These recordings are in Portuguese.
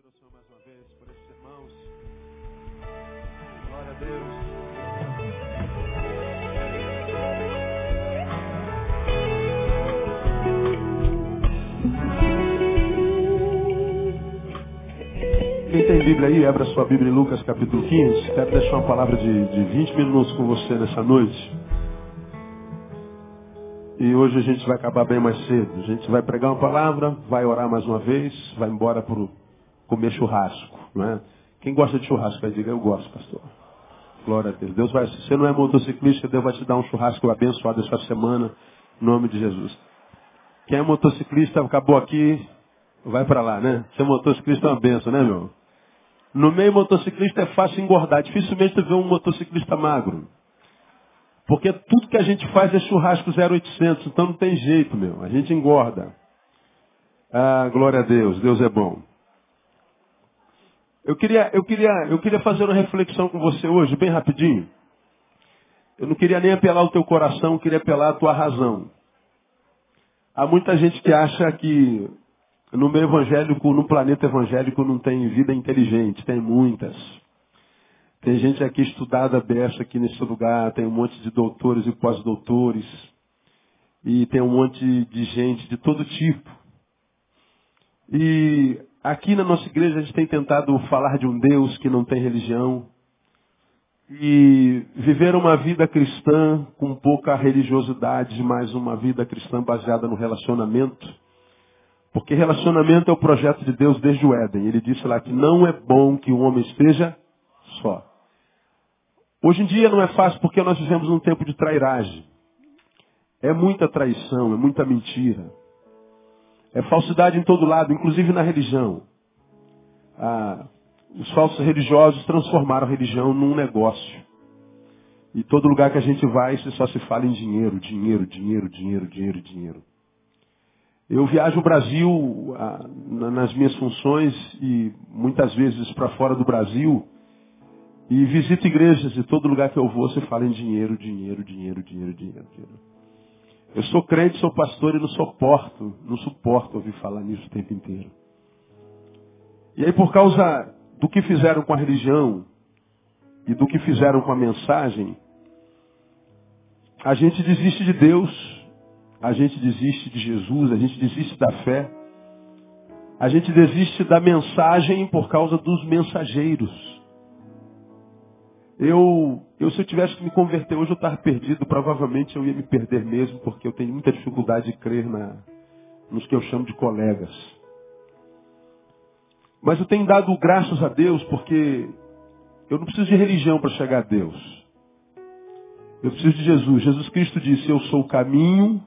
aplaudir o Senhor mais uma vez por esses irmãos. Glória a Deus. Quem tem Bíblia aí, abra sua Bíblia em Lucas capítulo 15. Quero deixar uma palavra de, de 20 minutos com você nessa noite. E hoje a gente vai acabar bem mais cedo. A gente vai pregar uma palavra, vai orar mais uma vez, vai embora para comer churrasco. Não é? Quem gosta de churrasco, vai dizer, eu gosto, pastor. Glória a Deus. Deus vai, se você não é motociclista, Deus vai te dar um churrasco abençoado essa semana, em nome de Jesus. Quem é motociclista, acabou aqui, vai para lá, né? Ser motociclista é uma benção, né, meu? No meio motociclista é fácil engordar. Dificilmente tu vê um motociclista magro. Porque tudo que a gente faz é churrasco 0800, então não tem jeito, meu. A gente engorda. Ah, glória a Deus, Deus é bom. Eu queria, eu queria, eu queria fazer uma reflexão com você hoje, bem rapidinho. Eu não queria nem apelar o teu coração, eu queria apelar a tua razão. Há muita gente que acha que no meio evangélico, no planeta evangélico, não tem vida inteligente. Tem muitas. Tem gente aqui estudada beça aqui nesse lugar, tem um monte de doutores e pós-doutores. E tem um monte de gente de todo tipo. E aqui na nossa igreja a gente tem tentado falar de um Deus que não tem religião. E viver uma vida cristã com pouca religiosidade, mas uma vida cristã baseada no relacionamento. Porque relacionamento é o projeto de Deus desde o Éden. Ele disse lá que não é bom que o homem esteja só. Hoje em dia não é fácil porque nós vivemos num tempo de trairagem. É muita traição, é muita mentira. É falsidade em todo lado, inclusive na religião. Ah, os falsos religiosos transformaram a religião num negócio. E todo lugar que a gente vai, só se fala em dinheiro, dinheiro, dinheiro, dinheiro, dinheiro, dinheiro. Eu viajo o Brasil ah, nas minhas funções e muitas vezes para fora do Brasil e visito igrejas e todo lugar que eu vou se fala em dinheiro, dinheiro, dinheiro, dinheiro, dinheiro, dinheiro. Eu sou crente, sou pastor e não suporto, não suporto ouvir falar nisso o tempo inteiro. E aí por causa do que fizeram com a religião e do que fizeram com a mensagem, a gente desiste de Deus a gente desiste de Jesus, a gente desiste da fé, a gente desiste da mensagem por causa dos mensageiros. Eu, eu se eu tivesse que me converter hoje, eu estava perdido, provavelmente eu ia me perder mesmo, porque eu tenho muita dificuldade de crer na, nos que eu chamo de colegas. Mas eu tenho dado graças a Deus porque eu não preciso de religião para chegar a Deus. Eu preciso de Jesus. Jesus Cristo disse, eu sou o caminho,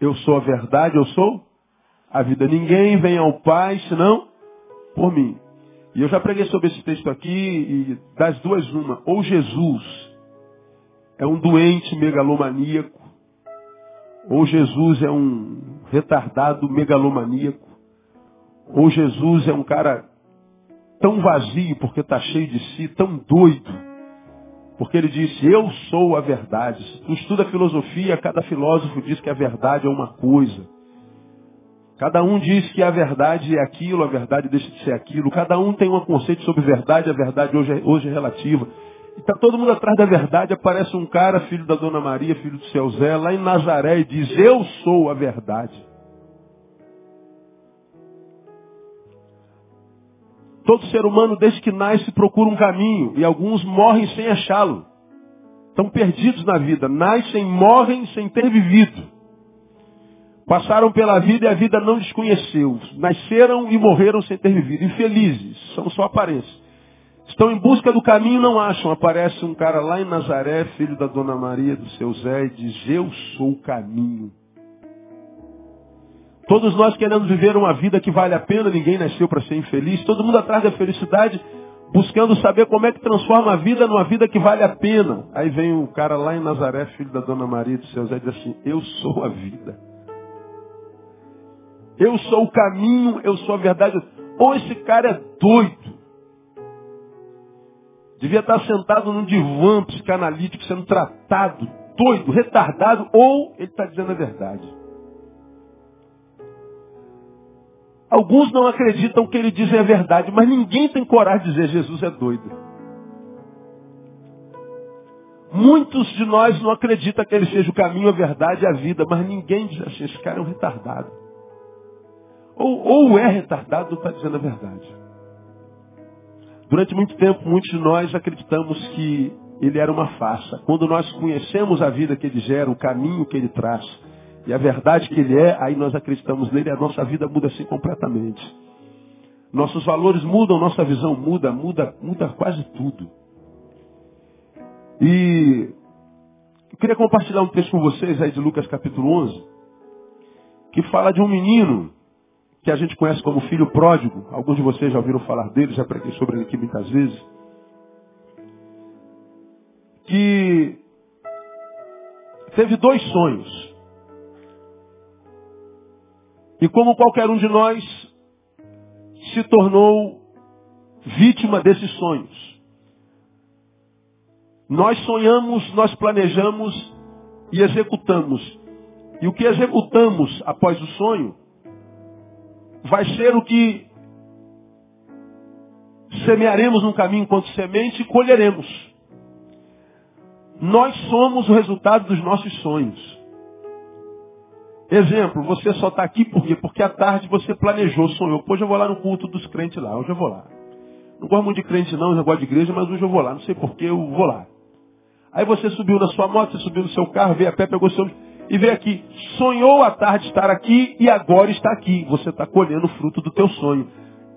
eu sou a verdade, eu sou a vida. Ninguém vem ao Pai senão por mim. E eu já preguei sobre esse texto aqui e das duas uma. Ou Jesus é um doente megalomaníaco, ou Jesus é um retardado megalomaníaco, ou Jesus é um cara tão vazio porque está cheio de si, tão doido, porque ele disse, eu sou a verdade. Tu estuda filosofia, cada filósofo diz que a verdade é uma coisa. Cada um diz que a verdade é aquilo, a verdade deixa de ser aquilo. Cada um tem um conceito sobre verdade, a verdade hoje é, hoje é relativa. E está todo mundo atrás da verdade, aparece um cara, filho da Dona Maria, filho do seu Zé, lá em Nazaré, e diz, eu sou a verdade. Todo ser humano, desde que nasce, procura um caminho. E alguns morrem sem achá-lo. Estão perdidos na vida. Nascem, morrem sem ter vivido. Passaram pela vida e a vida não desconheceu. Nasceram e morreram sem ter vivido. Infelizes. São só aparências. Estão em busca do caminho não acham. Aparece um cara lá em Nazaré, filho da Dona Maria, do seu Zé, e diz, eu sou o caminho. Todos nós queremos viver uma vida que vale a pena, ninguém nasceu para ser infeliz. Todo mundo atrás da felicidade, buscando saber como é que transforma a vida numa vida que vale a pena. Aí vem um cara lá em Nazaré, filho da Dona Maria do seu Zé, e diz assim, eu sou a vida. Eu sou o caminho, eu sou a verdade. Ou esse cara é doido. Devia estar sentado num divã psicanalítico, sendo tratado, doido, retardado, ou ele está dizendo a verdade. Alguns não acreditam que ele diz é verdade, mas ninguém tem coragem de dizer Jesus é doido. Muitos de nós não acreditam que ele seja o caminho, a verdade e a vida, mas ninguém diz assim, esse cara é um retardado. Ou, ou é retardado ou está dizendo a verdade. Durante muito tempo, muitos de nós acreditamos que ele era uma farsa. Quando nós conhecemos a vida que ele gera, o caminho que ele traz e a verdade que ele é, aí nós acreditamos nele e a nossa vida muda assim completamente. Nossos valores mudam, nossa visão muda, muda, muda quase tudo. E eu queria compartilhar um texto com vocês aí de Lucas capítulo 11, que fala de um menino que a gente conhece como filho pródigo. Alguns de vocês já ouviram falar dele, já preguei sobre ele aqui muitas vezes. Que teve dois sonhos. E como qualquer um de nós, se tornou vítima desses sonhos. Nós sonhamos, nós planejamos e executamos. E o que executamos após o sonho vai ser o que semearemos no caminho enquanto semente e colheremos. Nós somos o resultado dos nossos sonhos. Exemplo, você só está aqui por quê? Porque à tarde você planejou, sonhou. Hoje eu vou lá no culto dos crentes lá, hoje eu vou lá. Não gosto muito de crente não, eu gosto de igreja, mas hoje eu vou lá. Não sei porquê, eu vou lá. Aí você subiu na sua moto, você subiu no seu carro, veio a pé, pegou seu e vê aqui, sonhou à tarde estar aqui e agora está aqui. Você está colhendo o fruto do teu sonho.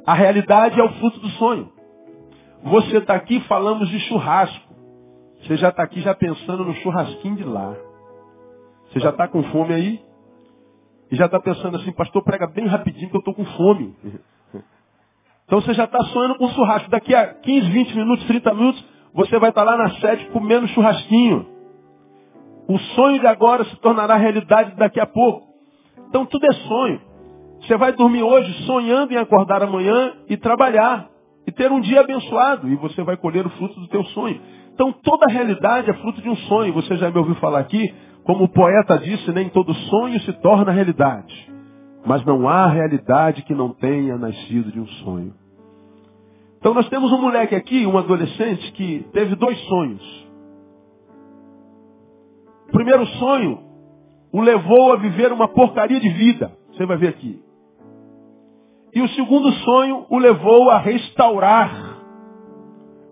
A realidade é o fruto do sonho. Você está aqui, falamos de churrasco. Você já está aqui já pensando no churrasquinho de lá. Você já está com fome aí? E já está pensando assim, pastor, prega bem rapidinho que eu estou com fome. Então você já está sonhando com churrasco. Daqui a 15, 20 minutos, 30 minutos, você vai estar tá lá na sede comendo churrasquinho. O sonho de agora se tornará realidade daqui a pouco. Então tudo é sonho. Você vai dormir hoje sonhando em acordar amanhã e trabalhar. E ter um dia abençoado. E você vai colher o fruto do teu sonho. Então toda realidade é fruto de um sonho. Você já me ouviu falar aqui, como o poeta disse, nem todo sonho se torna realidade. Mas não há realidade que não tenha nascido de um sonho. Então nós temos um moleque aqui, um adolescente, que teve dois sonhos. O primeiro sonho o levou a viver uma porcaria de vida. Você vai ver aqui. E o segundo sonho o levou a restaurar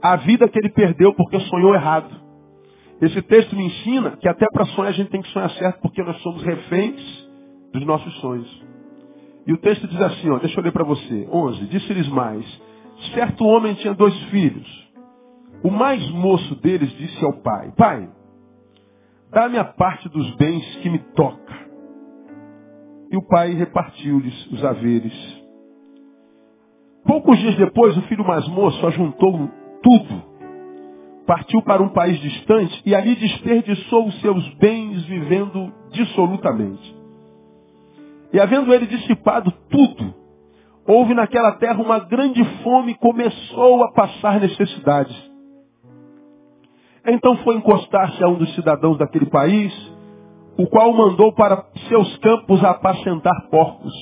a vida que ele perdeu porque sonhou errado. Esse texto me ensina que até para sonhar a gente tem que sonhar certo porque nós somos reféns dos nossos sonhos. E o texto diz assim, ó, deixa eu ler para você. 11. Disse-lhes mais. Certo homem tinha dois filhos. O mais moço deles disse ao pai, pai, Dá-me a parte dos bens que me toca. E o pai repartiu-lhes os haveres. Poucos dias depois, o filho mais moço ajuntou tudo, partiu para um país distante e ali desperdiçou os seus bens vivendo dissolutamente. E havendo ele dissipado tudo, houve naquela terra uma grande fome e começou a passar necessidades. Então foi encostar-se a um dos cidadãos daquele país, o qual mandou para seus campos apacentar porcos.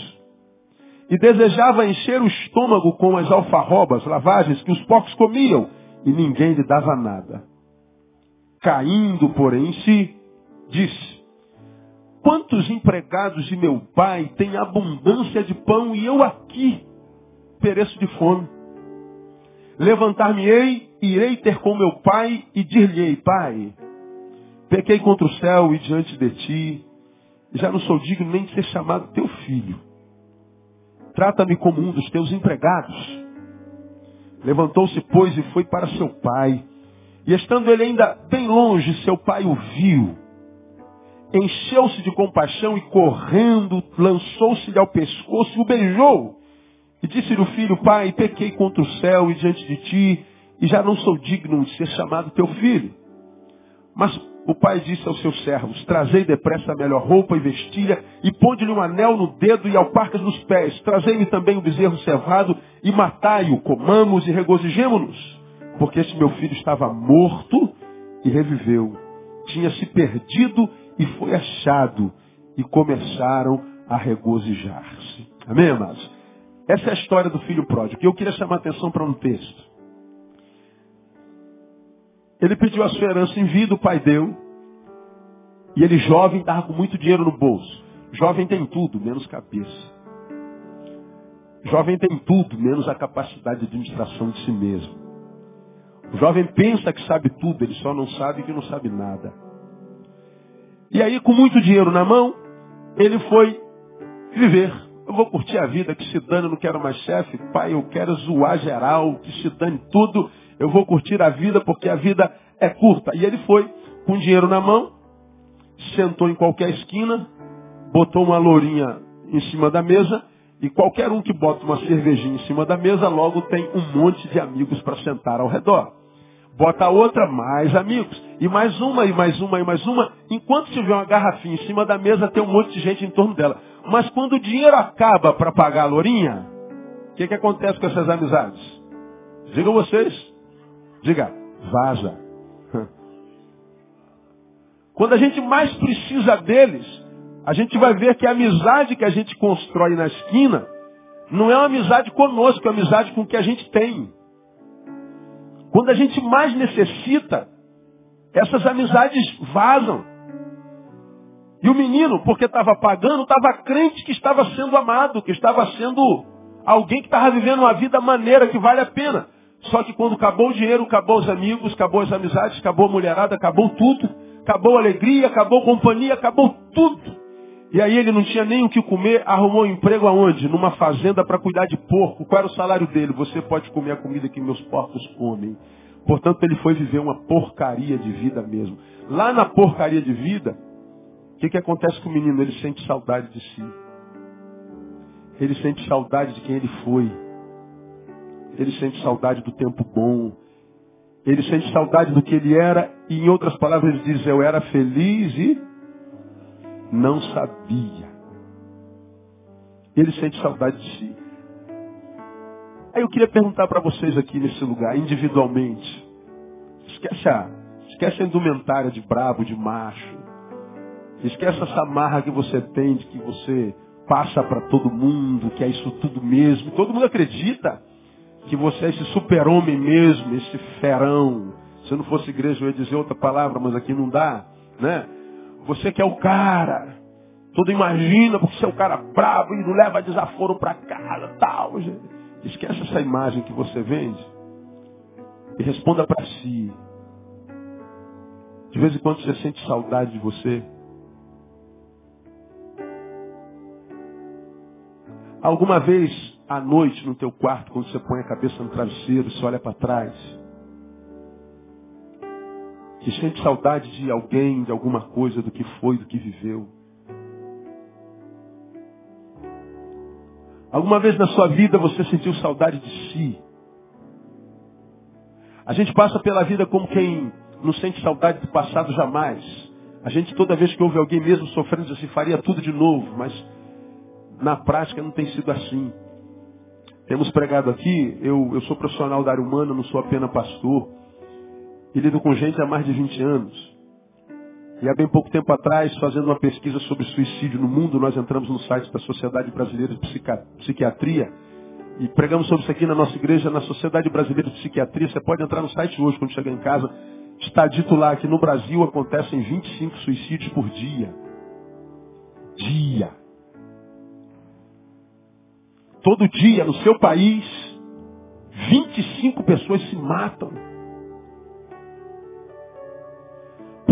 E desejava encher o estômago com as alfarrobas, lavagens que os porcos comiam, e ninguém lhe dava nada. Caindo, porém, em si, disse, quantos empregados de meu pai têm abundância de pão e eu aqui pereço de fome? Levantar-me-ei, irei ter com meu pai e dir-lhe-ei, pai, pequei contra o céu e diante de ti, já não sou digno nem de ser chamado teu filho. Trata-me como um dos teus empregados. Levantou-se, pois, e foi para seu pai. E estando ele ainda bem longe, seu pai o viu. Encheu-se de compaixão e correndo, lançou-se-lhe ao pescoço e o beijou. E disse-lhe o filho, pai, pequei contra o céu e diante de ti, e já não sou digno de ser chamado teu filho. Mas o pai disse aos seus servos, trazei depressa a melhor roupa e vestilha, e ponde-lhe um anel no dedo e alparcas nos pés. Trazei-me também o bezerro cevado, e matai-o, comamos e regozijemo-nos. Porque este meu filho estava morto e reviveu. Tinha se perdido e foi achado. E começaram a regozijar-se. Amém, amados? Essa é a história do filho pródigo. E eu queria chamar a atenção para um texto. Ele pediu a sua herança em vida, o pai deu. E ele jovem estava com muito dinheiro no bolso. Jovem tem tudo, menos cabeça. Jovem tem tudo, menos a capacidade de administração de si mesmo. O jovem pensa que sabe tudo, ele só não sabe que não sabe nada. E aí, com muito dinheiro na mão, ele foi viver. Eu vou curtir a vida, que se dane, eu não quero mais chefe. Pai, eu quero zoar geral, que se dane tudo. Eu vou curtir a vida porque a vida é curta. E ele foi, com dinheiro na mão, sentou em qualquer esquina, botou uma lourinha em cima da mesa e qualquer um que bota uma cervejinha em cima da mesa, logo tem um monte de amigos para sentar ao redor. Bota outra, mais amigos. E mais uma, e mais uma, e mais uma. Enquanto tiver uma garrafinha em cima da mesa, tem um monte de gente em torno dela. Mas quando o dinheiro acaba para pagar a lourinha, o que, que acontece com essas amizades? Digam vocês. Diga, vaza. Quando a gente mais precisa deles, a gente vai ver que a amizade que a gente constrói na esquina não é uma amizade conosco, é uma amizade com o que a gente tem. Quando a gente mais necessita, essas amizades vazam. E o menino, porque estava pagando, estava crente que estava sendo amado, que estava sendo alguém que estava vivendo uma vida maneira que vale a pena. Só que quando acabou o dinheiro, acabou os amigos, acabou as amizades, acabou a mulherada, acabou tudo, acabou a alegria, acabou a companhia, acabou tudo. E aí ele não tinha nem o que comer, arrumou um emprego aonde? Numa fazenda para cuidar de porco. Qual era o salário dele? Você pode comer a comida que meus porcos comem. Portanto, ele foi viver uma porcaria de vida mesmo. Lá na porcaria de vida, o que, que acontece com o menino? Ele sente saudade de si. Ele sente saudade de quem ele foi. Ele sente saudade do tempo bom. Ele sente saudade do que ele era. E em outras palavras, ele diz, eu era feliz e não sabia. Ele sente saudade de si. Aí eu queria perguntar para vocês aqui nesse lugar, individualmente. Esquece a, esquece a indumentária de brabo, de macho. Esquece essa marra que você tem, de que você passa para todo mundo, que é isso tudo mesmo. Todo mundo acredita que você é esse super-homem mesmo, esse ferão. Se eu não fosse igreja, eu ia dizer outra palavra, mas aqui não dá, né? Você que é o cara. Tudo imagina, porque você é o cara bravo e não leva desaforo para casa, tal. Esquece essa imagem que você vende e responda para si. De vez em quando você sente saudade de você. Alguma vez à noite no teu quarto, quando você põe a cabeça no travesseiro, você olha para trás, que sente saudade de alguém, de alguma coisa, do que foi, do que viveu. Alguma vez na sua vida você sentiu saudade de si? A gente passa pela vida como quem não sente saudade do passado jamais. A gente toda vez que ouve alguém mesmo sofrendo diz assim, faria tudo de novo, mas na prática não tem sido assim. Temos pregado aqui, eu, eu sou profissional da área humana, não sou apenas pastor e lido com gente há mais de 20 anos. E há bem pouco tempo atrás, fazendo uma pesquisa sobre suicídio no mundo, nós entramos no site da Sociedade Brasileira de Psiquiatria e pregamos sobre isso aqui na nossa igreja, na Sociedade Brasileira de Psiquiatria. Você pode entrar no site hoje, quando chegar em casa. Está dito lá que no Brasil acontecem 25 suicídios por dia. Dia. Todo dia, no seu país, 25 pessoas se matam.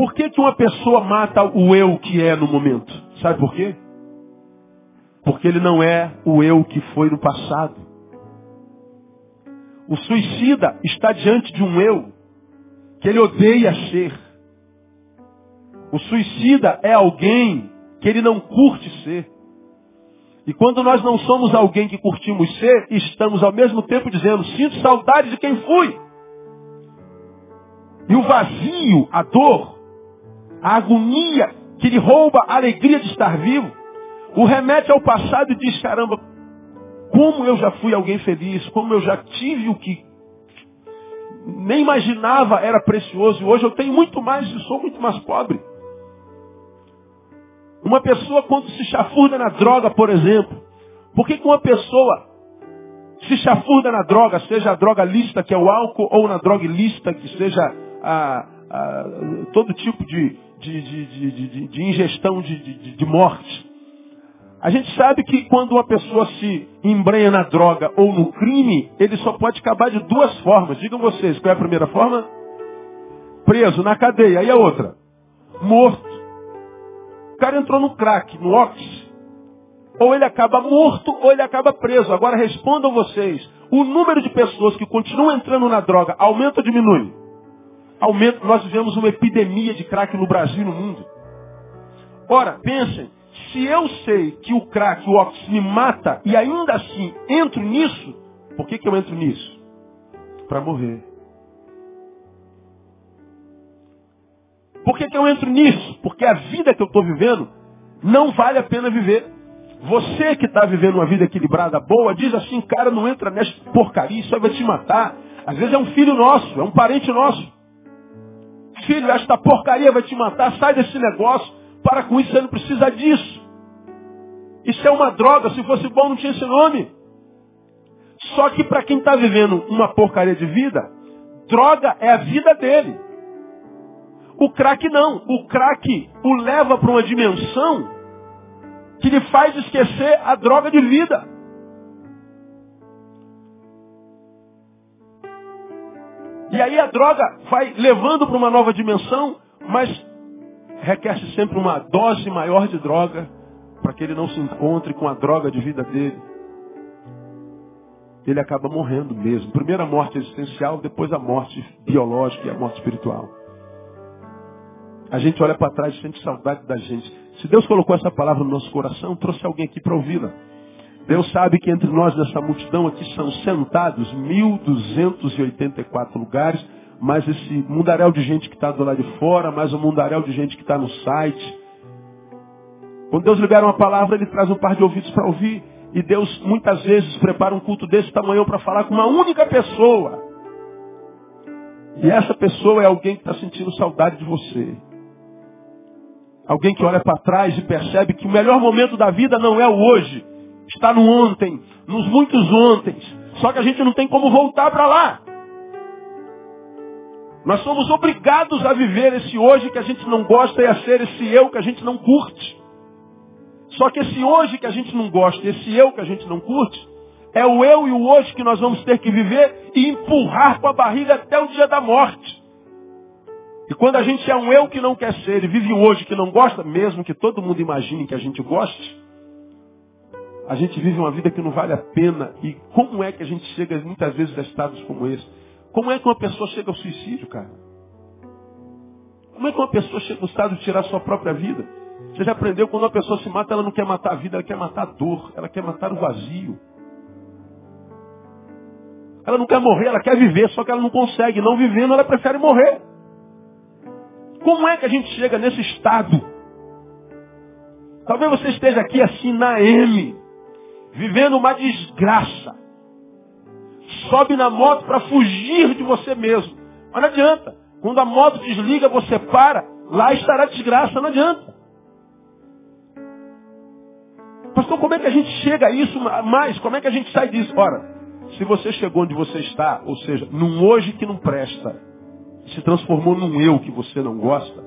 Por que, que uma pessoa mata o eu que é no momento? Sabe por quê? Porque ele não é o eu que foi no passado. O suicida está diante de um eu que ele odeia ser. O suicida é alguém que ele não curte ser. E quando nós não somos alguém que curtimos ser, estamos ao mesmo tempo dizendo, sinto saudade de quem fui. E o vazio, a dor, a agonia que lhe rouba a alegria de estar vivo, o remete ao passado e diz, caramba, como eu já fui alguém feliz, como eu já tive o que nem imaginava era precioso, e hoje eu tenho muito mais e sou muito mais pobre. Uma pessoa quando se chafurda na droga, por exemplo, por que, que uma pessoa se chafurda na droga, seja a droga lista, que é o álcool, ou na droga ilícita, que seja a, a, todo tipo de, de, de, de, de ingestão de, morte. A gente sabe que quando uma pessoa se embrenha na droga ou no crime, ele só pode acabar de duas formas. Digam vocês, qual é a primeira forma? Preso, na cadeia. E a outra? Morto. O cara entrou no crack, no ox. Ou ele acaba morto ou ele acaba preso. Agora respondam vocês. O número de pessoas que continuam entrando na droga aumenta ou diminui? Aumenta. Nós vivemos uma epidemia de crack no Brasil e no mundo. Ora, pensem se eu sei que o crack, o óxido me mata e ainda assim entro nisso, por que, que eu entro nisso? Para morrer. Por que, que eu entro nisso? Porque a vida que eu estou vivendo não vale a pena viver. Você que está vivendo uma vida equilibrada, boa, diz assim, cara, não entra nessa porcaria, isso aí vai te matar. Às vezes é um filho nosso, é um parente nosso. Filho, esta porcaria vai te matar, sai desse negócio. Para com isso, você não precisa disso. Isso é uma droga, se fosse bom não tinha esse nome. Só que para quem está vivendo uma porcaria de vida, droga é a vida dele. O crack não. O crack o leva para uma dimensão que lhe faz esquecer a droga de vida. E aí a droga vai levando para uma nova dimensão, mas requer-se sempre uma dose maior de droga para que ele não se encontre com a droga de vida dele. Ele acaba morrendo mesmo. Primeiro a morte existencial, depois a morte biológica e a morte espiritual. A gente olha para trás e sente saudade da gente. Se Deus colocou essa palavra no nosso coração, trouxe alguém aqui para ouvi-la. Deus sabe que entre nós, nessa multidão aqui, são sentados 1.284 lugares mais esse mundaréu de gente que está do lado de fora, mais o mundaréu de gente que está no site. Quando Deus libera uma palavra, Ele traz um par de ouvidos para ouvir. E Deus muitas vezes prepara um culto desse tamanho para falar com uma única pessoa. E essa pessoa é alguém que está sentindo saudade de você. Alguém que olha para trás e percebe que o melhor momento da vida não é o hoje. Está no ontem, nos muitos ontem. Só que a gente não tem como voltar para lá. Nós somos obrigados a viver esse hoje que a gente não gosta e a ser esse eu que a gente não curte. Só que esse hoje que a gente não gosta, esse eu que a gente não curte, é o eu e o hoje que nós vamos ter que viver e empurrar com a barriga até o dia da morte. E quando a gente é um eu que não quer ser e vive um hoje que não gosta, mesmo que todo mundo imagine que a gente goste, a gente vive uma vida que não vale a pena. E como é que a gente chega muitas vezes a estados como esse? Como é que uma pessoa chega ao suicídio, cara? Como é que uma pessoa chega ao estado de tirar sua própria vida? Você já aprendeu quando uma pessoa se mata, ela não quer matar a vida, ela quer matar a dor, ela quer matar o vazio. Ela não quer morrer, ela quer viver, só que ela não consegue. Não vivendo, ela prefere morrer. Como é que a gente chega nesse estado? Talvez você esteja aqui assim na M, vivendo uma desgraça sobe na moto para fugir de você mesmo. Mas não adianta. Quando a moto desliga, você para, lá estará desgraça, não adianta. Pastor, como é que a gente chega a isso mais? Como é que a gente sai disso? Ora, se você chegou onde você está, ou seja, num hoje que não presta, se transformou num eu que você não gosta,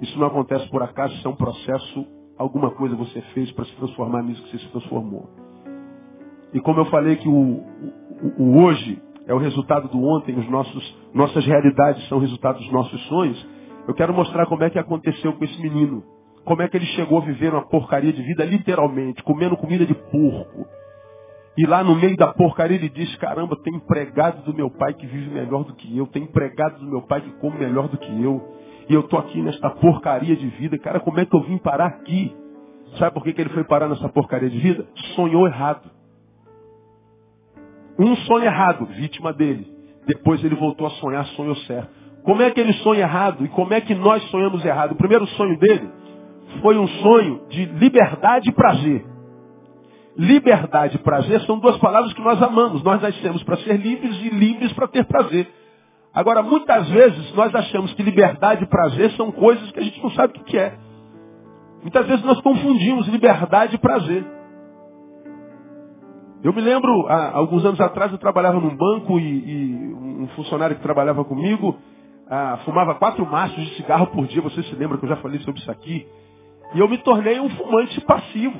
isso não acontece por acaso, isso é um processo, alguma coisa você fez para se transformar nisso que você se transformou. E como eu falei que o, o, o hoje é o resultado do ontem, os nossos, nossas realidades são resultado dos nossos sonhos, eu quero mostrar como é que aconteceu com esse menino. Como é que ele chegou a viver uma porcaria de vida, literalmente, comendo comida de porco. E lá no meio da porcaria ele diz, caramba, tem empregado do meu pai que vive melhor do que eu, tem empregado do meu pai que come melhor do que eu. E eu tô aqui nesta porcaria de vida. Cara, como é que eu vim parar aqui? Sabe por que, que ele foi parar nessa porcaria de vida? Sonhou errado. Um sonho errado, vítima dele. Depois ele voltou a sonhar, sonho certo. Como é que ele sonha errado e como é que nós sonhamos errado? O primeiro sonho dele foi um sonho de liberdade e prazer. Liberdade e prazer são duas palavras que nós amamos. Nós nascemos para ser livres e livres para ter prazer. Agora, muitas vezes nós achamos que liberdade e prazer são coisas que a gente não sabe o que é. Muitas vezes nós confundimos liberdade e prazer. Eu me lembro, há alguns anos atrás, eu trabalhava num banco e, e um funcionário que trabalhava comigo ah, fumava quatro maços de cigarro por dia. Você se lembra que eu já falei sobre isso aqui? E eu me tornei um fumante passivo.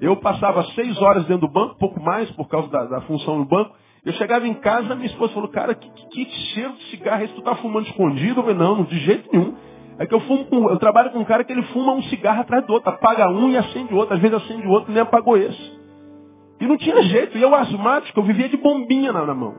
Eu passava seis horas dentro do banco, pouco mais, por causa da, da função no banco. Eu chegava em casa, minha esposa falou, cara, que, que, que cheiro de cigarro é esse? Tu tá fumando escondido? Eu falei, não, de jeito nenhum. É que eu fumo com, eu trabalho com um cara que ele fuma um cigarro atrás do outro, apaga um e acende outro, às vezes acende outro e nem apagou esse. E não tinha jeito, e eu asmático, eu vivia de bombinha na, na mão.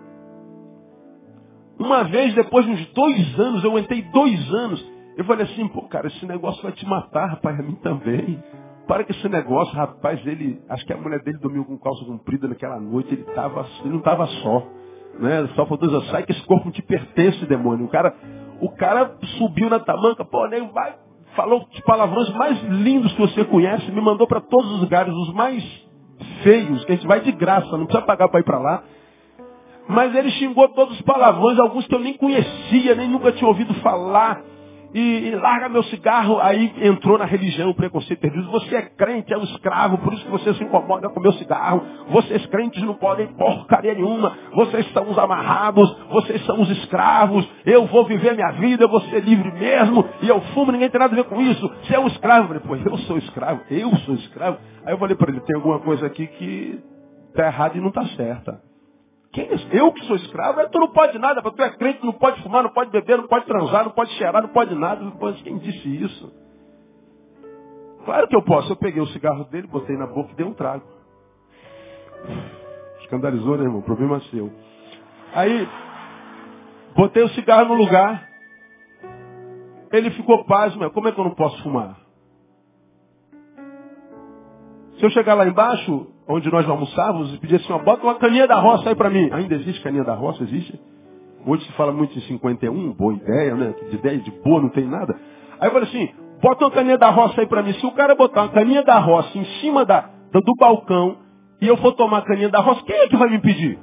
Uma vez, depois de uns dois anos, eu entrei dois anos, eu falei assim, pô, cara, esse negócio vai te matar, rapaz, a mim também. Para com esse negócio, rapaz, ele, acho que a mulher dele dormiu com calça comprida naquela noite, ele, tava, ele não estava só. Né? Só faltou dizer, sai que esse corpo te pertence, demônio. O cara, o cara subiu na tamanca, pô, nem vai, falou os palavrões mais lindos que você conhece, me mandou para todos os lugares, os mais feios, que a gente vai de graça, não precisa pagar para ir para lá. Mas ele xingou todos os palavrões, alguns que eu nem conhecia, nem nunca tinha ouvido falar. E, e, larga meu cigarro, aí entrou na religião o preconceito perdido. Você é crente, é um escravo, por isso que você se incomoda com meu cigarro. Vocês crentes não podem porcaria nenhuma. Vocês são os amarrados, vocês são os escravos. Eu vou viver minha vida, eu vou ser livre mesmo. E eu fumo, ninguém tem nada a ver com isso. Você é um escravo. Eu falei, pô, eu sou escravo, eu sou escravo. Aí eu falei para ele, tem alguma coisa aqui que está errada e não está certa. Quem, eu que sou escravo, tu não pode nada, tu é crente, não pode fumar, não pode beber, não pode transar, não pode cheirar, não pode nada. Quem disse isso? Claro que eu posso. Eu peguei o cigarro dele, botei na boca e dei um trago. Escandalizou, né, irmão? Problema é seu. Aí, botei o cigarro no lugar. Ele ficou pasmo. Como é que eu não posso fumar? Se eu chegar lá embaixo, onde nós almoçávamos, e pedir assim, ó, bota uma caninha da roça aí para mim. Ainda existe caninha da roça? Existe? Hoje se fala muito em 51, boa ideia, né? De ideia de boa não tem nada. Aí eu falei assim, bota uma caninha da roça aí para mim. Se o cara botar uma caninha da roça em cima da, do, balcão e eu for tomar a caninha da roça, quem é que vai me impedir?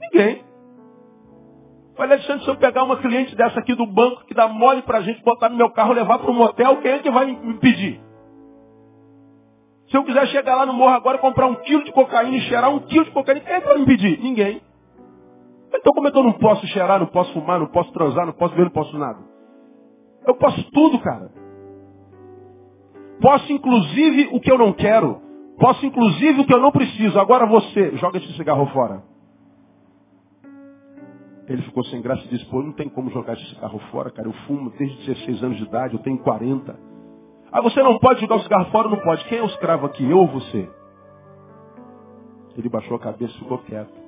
Ninguém. Falei, Alexandre, se eu pegar uma cliente dessa aqui do banco que dá mole pra gente botar no meu carro, levar para um motel, quem é que vai me impedir? Se eu quiser chegar lá no morro agora e comprar um quilo de cocaína e cheirar um quilo de cocaína, quem é vai me impedir? Ninguém. Então como é que eu não posso cheirar, não posso fumar, não posso transar, não posso ver, não posso nada? Eu posso tudo, cara. Posso inclusive o que eu não quero. Posso inclusive o que eu não preciso. Agora você, joga esse cigarro fora. Ele ficou sem graça e disse, pô, não tem como jogar esse cigarro fora, cara. Eu fumo desde 16 anos de idade, eu tenho 40. Ah, você não pode jogar o cigarro fora? Não pode. Quem é o escravo aqui? Eu ou você? Ele baixou a cabeça e ficou quieto.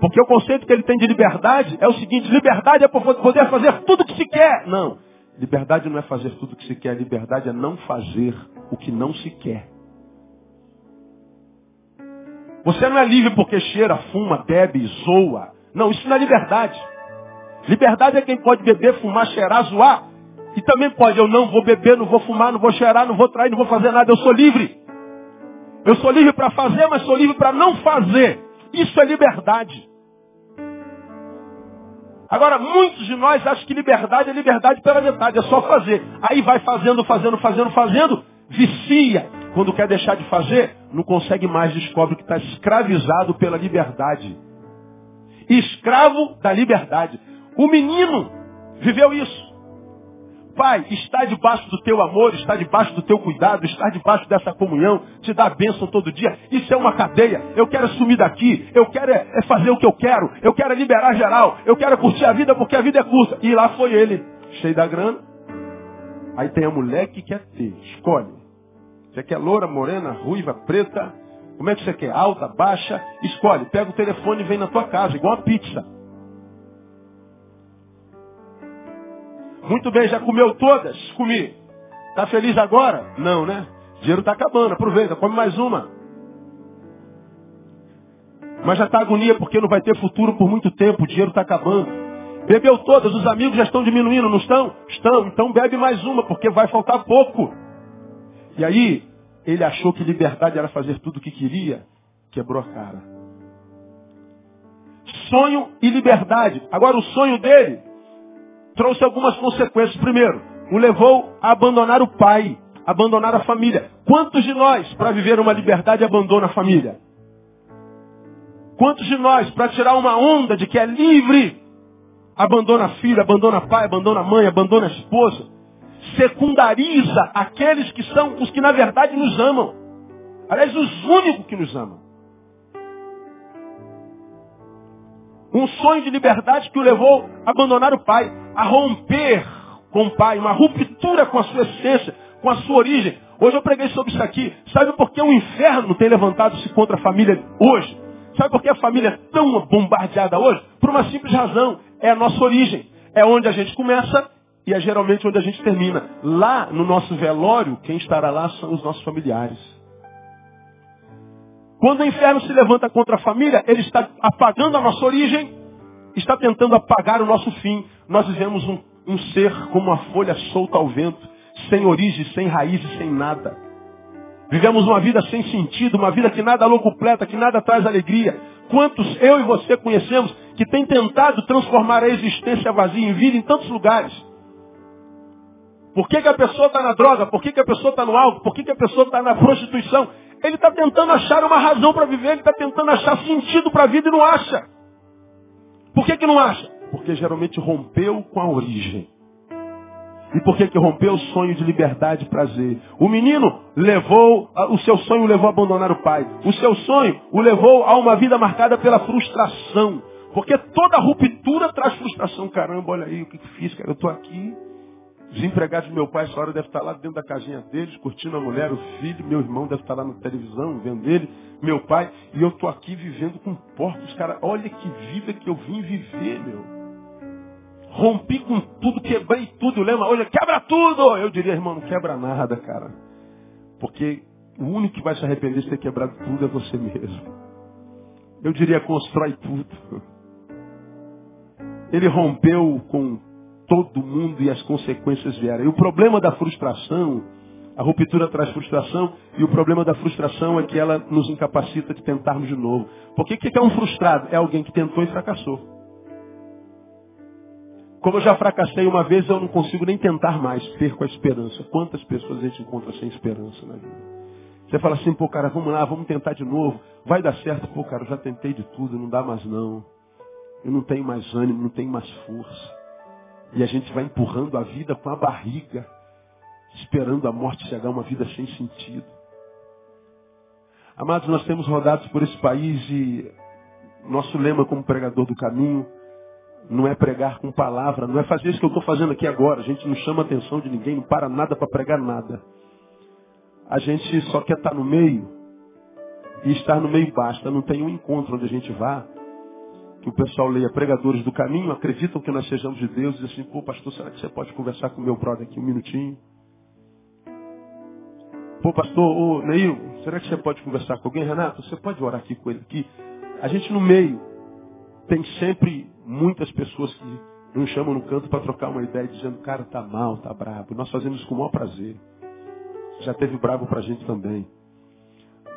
Porque o conceito que ele tem de liberdade é o seguinte, liberdade é poder fazer tudo o que se quer. Não. Liberdade não é fazer tudo o que se quer, liberdade é não fazer o que não se quer. Você não é livre porque cheira, fuma, bebe, zoa. Não, isso não é liberdade. Liberdade é quem pode beber, fumar, cheirar, zoar, e também pode, eu não vou beber, não vou fumar, não vou cheirar, não vou trair, não vou fazer nada. Eu sou livre. Eu sou livre para fazer, mas sou livre para não fazer. Isso é liberdade. Agora, muitos de nós acham que liberdade é liberdade pela metade, é só fazer. Aí vai fazendo, fazendo, fazendo, fazendo, vicia. Quando quer deixar de fazer, não consegue mais, descobre que está escravizado pela liberdade. Escravo da liberdade. O menino viveu isso. Pai, está debaixo do teu amor, está debaixo do teu cuidado, está debaixo dessa comunhão, te dá bênção todo dia. Isso é uma cadeia. Eu quero sumir daqui, eu quero é, é fazer o que eu quero, eu quero é liberar geral, eu quero curtir a vida porque a vida é curta. E lá foi ele, cheio da grana. Aí tem a mulher que quer ter, escolhe. Você quer loura, morena, ruiva, preta? Como é que você quer? Alta, baixa? Escolhe. Pega o telefone e vem na tua casa, igual a pizza. Muito bem, já comeu todas? Comi. Está feliz agora? Não, né? dinheiro está acabando, aproveita, come mais uma. Mas já está agonia porque não vai ter futuro por muito tempo, o dinheiro está acabando. Bebeu todas, os amigos já estão diminuindo, não estão? Estão, então bebe mais uma, porque vai faltar pouco. E aí, ele achou que liberdade era fazer tudo o que queria, quebrou a cara. Sonho e liberdade. Agora o sonho dele trouxe algumas consequências. Primeiro, o levou a abandonar o pai. abandonar a família. Quantos de nós, para viver uma liberdade, abandona a família? Quantos de nós, para tirar uma onda de que é livre, abandona filho, abandona pai, abandona mãe, abandona esposa, secundariza aqueles que são os que na verdade nos amam. Aliás, os únicos que nos amam. Um sonho de liberdade que o levou a abandonar o pai, a romper com o pai, uma ruptura com a sua essência, com a sua origem. Hoje eu preguei sobre isso aqui. Sabe por que o inferno tem levantado-se contra a família hoje? Sabe por que a família é tão bombardeada hoje? Por uma simples razão. É a nossa origem. É onde a gente começa e é geralmente onde a gente termina. Lá no nosso velório, quem estará lá são os nossos familiares. Quando o inferno se levanta contra a família, ele está apagando a nossa origem, está tentando apagar o nosso fim. Nós vivemos um, um ser como uma folha solta ao vento, sem origem, sem raízes, sem nada. Vivemos uma vida sem sentido, uma vida que nada completa, que nada traz alegria. Quantos eu e você conhecemos que tem tentado transformar a existência vazia em vida em tantos lugares? Por que, que a pessoa está na droga? Por que, que a pessoa está no álcool? Por que, que a pessoa está na prostituição? Ele está tentando achar uma razão para viver, ele está tentando achar sentido para a vida e não acha. Por que, que não acha? Porque geralmente rompeu com a origem. E por que, que rompeu o sonho de liberdade e prazer? O menino levou, o seu sonho levou a abandonar o pai. O seu sonho o levou a uma vida marcada pela frustração. Porque toda ruptura traz frustração. Caramba, olha aí o que, que fiz, cara. Eu estou aqui, os empregados do meu pai, essa hora deve estar lá dentro da casinha deles, curtindo a mulher, o filho, meu irmão deve estar lá na televisão, vendo ele, meu pai, e eu estou aqui vivendo com porcos, cara. Olha que vida que eu vim viver, meu. Rompi com tudo, quebrei tudo. Lembra? Olha, quebra tudo! Eu diria, irmão, não quebra nada, cara. Porque o único que vai se arrepender de ter quebrado tudo é você mesmo. Eu diria, constrói tudo. Ele rompeu com todo mundo e as consequências vieram. E o problema da frustração, a ruptura traz frustração, e o problema da frustração é que ela nos incapacita de tentarmos de novo. Porque o que é um frustrado? É alguém que tentou e fracassou. Como eu já fracassei uma vez, eu não consigo nem tentar mais, perco a esperança. Quantas pessoas a gente encontra sem esperança na vida? Você fala assim, pô, cara, vamos lá, vamos tentar de novo. Vai dar certo. Pô, cara, eu já tentei de tudo, não dá mais não. Eu não tenho mais ânimo, não tenho mais força. E a gente vai empurrando a vida com a barriga, esperando a morte chegar, uma vida sem sentido. Amados, nós temos rodados por esse país e nosso lema como pregador do caminho não é pregar com palavra, não é fazer isso que eu estou fazendo aqui agora. A gente não chama a atenção de ninguém, não para nada para pregar nada. A gente só quer estar no meio e estar no meio basta. Não tem um encontro onde a gente vá que o pessoal leia pregadores do caminho, acreditam que nós sejamos de Deus, e assim, pô, pastor, será que você pode conversar com meu brother aqui um minutinho? Pô, pastor, ô, Neil, será que você pode conversar com alguém? Renato, você pode orar aqui com ele aqui? A gente no meio tem sempre muitas pessoas que nos chamam no canto para trocar uma ideia, dizendo, cara, tá mal, tá bravo. Nós fazemos isso com o maior prazer. Já teve bravo pra gente também.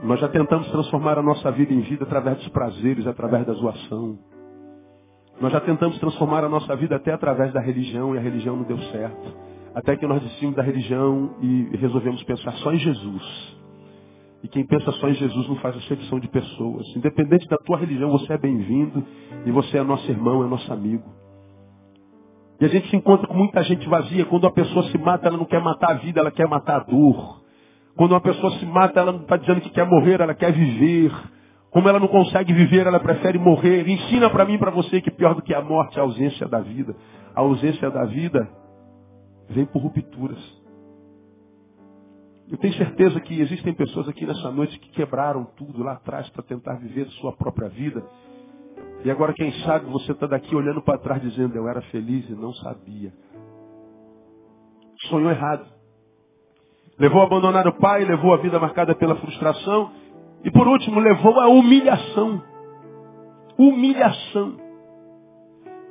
Nós já tentamos transformar a nossa vida em vida através dos prazeres, através da zoação. Nós já tentamos transformar a nossa vida até através da religião e a religião não deu certo. Até que nós desistimos da religião e resolvemos pensar só em Jesus. E quem pensa só em Jesus não faz acepção de pessoas. Independente da tua religião, você é bem-vindo e você é nosso irmão, é nosso amigo. E a gente se encontra com muita gente vazia. Quando a pessoa se mata, ela não quer matar a vida, ela quer matar a dor. Quando uma pessoa se mata, ela não está dizendo que quer morrer, ela quer viver. Como ela não consegue viver, ela prefere morrer. Ensina para mim e para você que pior do que a morte é a ausência da vida. A ausência da vida vem por rupturas. Eu tenho certeza que existem pessoas aqui nessa noite que quebraram tudo lá atrás para tentar viver sua própria vida. E agora, quem sabe, você está daqui olhando para trás dizendo, eu era feliz e não sabia. Sonhou errado. Levou a abandonar o pai, levou a vida marcada pela frustração, e por último, levou a humilhação. Humilhação.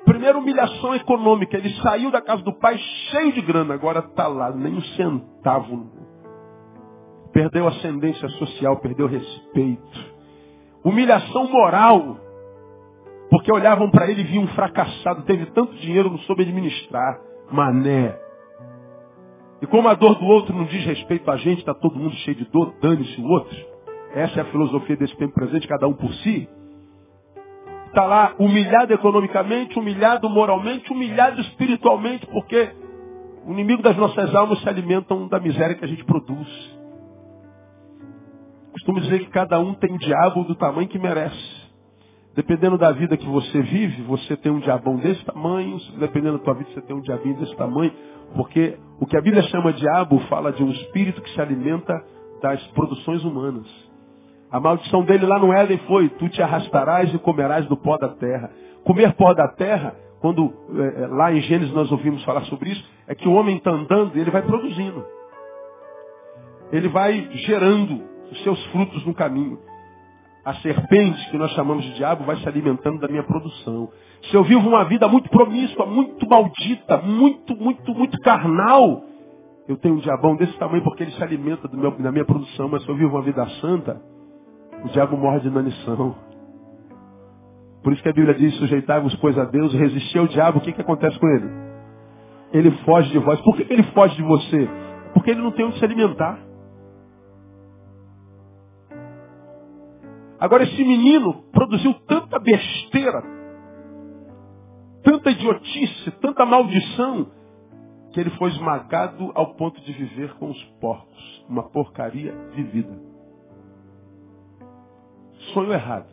Primeiro, humilhação econômica. Ele saiu da casa do pai cheio de grana, agora está lá, nem um centavo. Perdeu ascendência social, perdeu respeito. Humilhação moral. Porque olhavam para ele e viam um fracassado, teve tanto dinheiro, não soube administrar. Mané. E como a dor do outro não diz respeito a gente, está todo mundo cheio de dor, dane-se o outro. Essa é a filosofia desse tempo presente, cada um por si. Está lá humilhado economicamente, humilhado moralmente, humilhado espiritualmente, porque o inimigo das nossas almas se alimentam da miséria que a gente produz. Costumo dizer que cada um tem diabo do tamanho que merece. Dependendo da vida que você vive, você tem um diabão desse tamanho, dependendo da tua vida, você tem um diabinho desse tamanho, porque o que a Bíblia chama diabo fala de um espírito que se alimenta das produções humanas. A maldição dele lá no Éden foi, tu te arrastarás e comerás do pó da terra. Comer pó da terra, quando é, lá em Gênesis nós ouvimos falar sobre isso, é que o homem está andando e ele vai produzindo. Ele vai gerando os seus frutos no caminho. A serpente, que nós chamamos de diabo, vai se alimentando da minha produção. Se eu vivo uma vida muito promíscua, muito maldita, muito, muito, muito carnal, eu tenho um diabão desse tamanho porque ele se alimenta meu, da minha produção. Mas se eu vivo uma vida santa, o diabo morre de inanição. Por isso que a Bíblia diz, sujeitai-vos, pois, a Deus, resistir ao diabo, o que, que acontece com ele? Ele foge de vós. Por que, que ele foge de você? Porque ele não tem onde se alimentar. Agora esse menino produziu tanta besteira, tanta idiotice, tanta maldição, que ele foi esmagado ao ponto de viver com os porcos. Uma porcaria de vida. Sonho errado.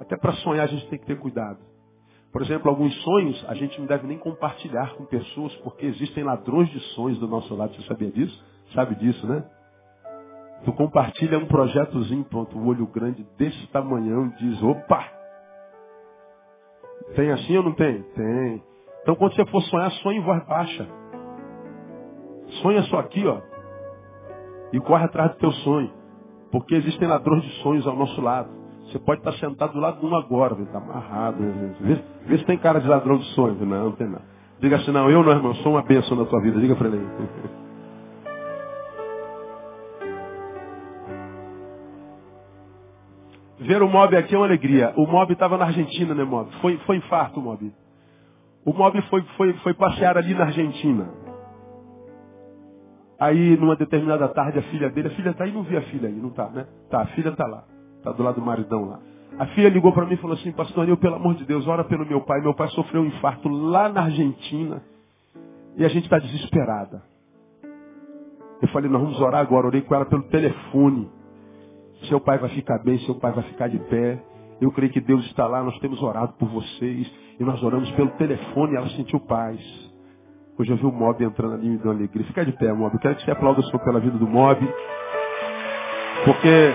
Até para sonhar a gente tem que ter cuidado. Por exemplo, alguns sonhos a gente não deve nem compartilhar com pessoas, porque existem ladrões de sonhos do nosso lado. Você sabia disso? Sabe disso, né? Tu compartilha um projetozinho, pronto, o olho grande desse tamanhão, diz, opa! Tem assim ou não tem? Tem. Então quando você for sonhar, sonhe em voz baixa. Sonha só aqui, ó. E corre atrás do teu sonho. Porque existem ladrões de sonhos ao nosso lado. Você pode estar sentado do lado de um agora, está amarrado. Vê, vê, se tem cara de ladrão de sonhos. Não, não tem nada. Diga assim, não, eu não, irmão, sou uma bênção na tua vida. Diga para ele. Ver o Mob aqui é uma alegria. O Mob estava na Argentina, né, Mob? Foi, foi infarto Mob. O Mob foi, foi, foi passear ali na Argentina. Aí, numa determinada tarde, a filha dele, a filha está aí, não vi a filha aí, não está, né? Tá, a filha está lá. Está do lado do maridão lá. A filha ligou para mim e falou assim, pastor eu, pelo amor de Deus, ora pelo meu pai. Meu pai sofreu um infarto lá na Argentina. E a gente está desesperada. Eu falei, nós vamos orar agora. Orei com ela pelo telefone. Seu pai vai ficar bem, seu pai vai ficar de pé. Eu creio que Deus está lá, nós temos orado por vocês. E nós oramos pelo telefone ela sentiu paz. Hoje eu vi o Mob entrando ali me deu alegria. Fica de pé, Mob. Eu quero que você aplaude o Senhor pela vida do Mob. Porque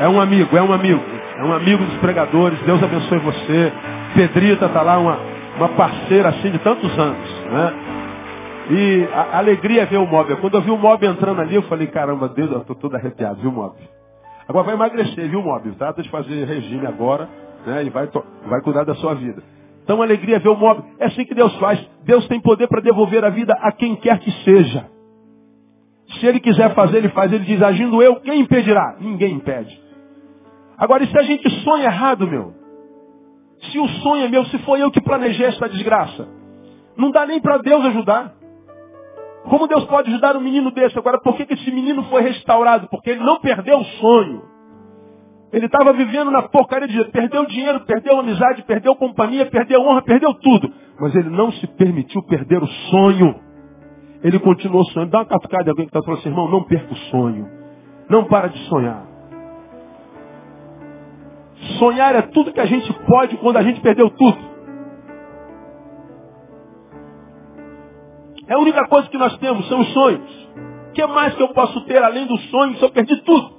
é um amigo, é um amigo. É um amigo dos pregadores. Deus abençoe você. Pedrita está lá, uma, uma parceira assim de tantos anos. Né? E a, a alegria é ver o Mob. Quando eu vi o Mob entrando ali, eu falei, caramba, Deus, eu estou todo arrepiado, viu, Mob? Agora vai emagrecer, viu, Mob? Trata de fazer regime agora, né? E vai, vai cuidar da sua vida. Então, alegria ver o Mob. É assim que Deus faz. Deus tem poder para devolver a vida a quem quer que seja. Se Ele quiser fazer, Ele faz. Ele diz, agindo eu, quem impedirá? Ninguém impede. Agora, e se a gente sonha errado, meu? Se o sonho é meu, se foi eu que planejei essa desgraça, não dá nem para Deus ajudar. Como Deus pode ajudar um menino desse? Agora, por que, que esse menino foi restaurado? Porque ele não perdeu o sonho. Ele estava vivendo na porcaria de perdeu dinheiro, perdeu amizade, perdeu companhia, perdeu honra, perdeu tudo. Mas ele não se permitiu perder o sonho. Ele continuou sonhando. Dá uma catucada de alguém que está falando assim, irmão, não perca o sonho. Não para de sonhar. Sonhar é tudo que a gente pode quando a gente perdeu tudo. É a única coisa que nós temos, são os sonhos. O que mais que eu posso ter além dos sonhos se eu perdi tudo?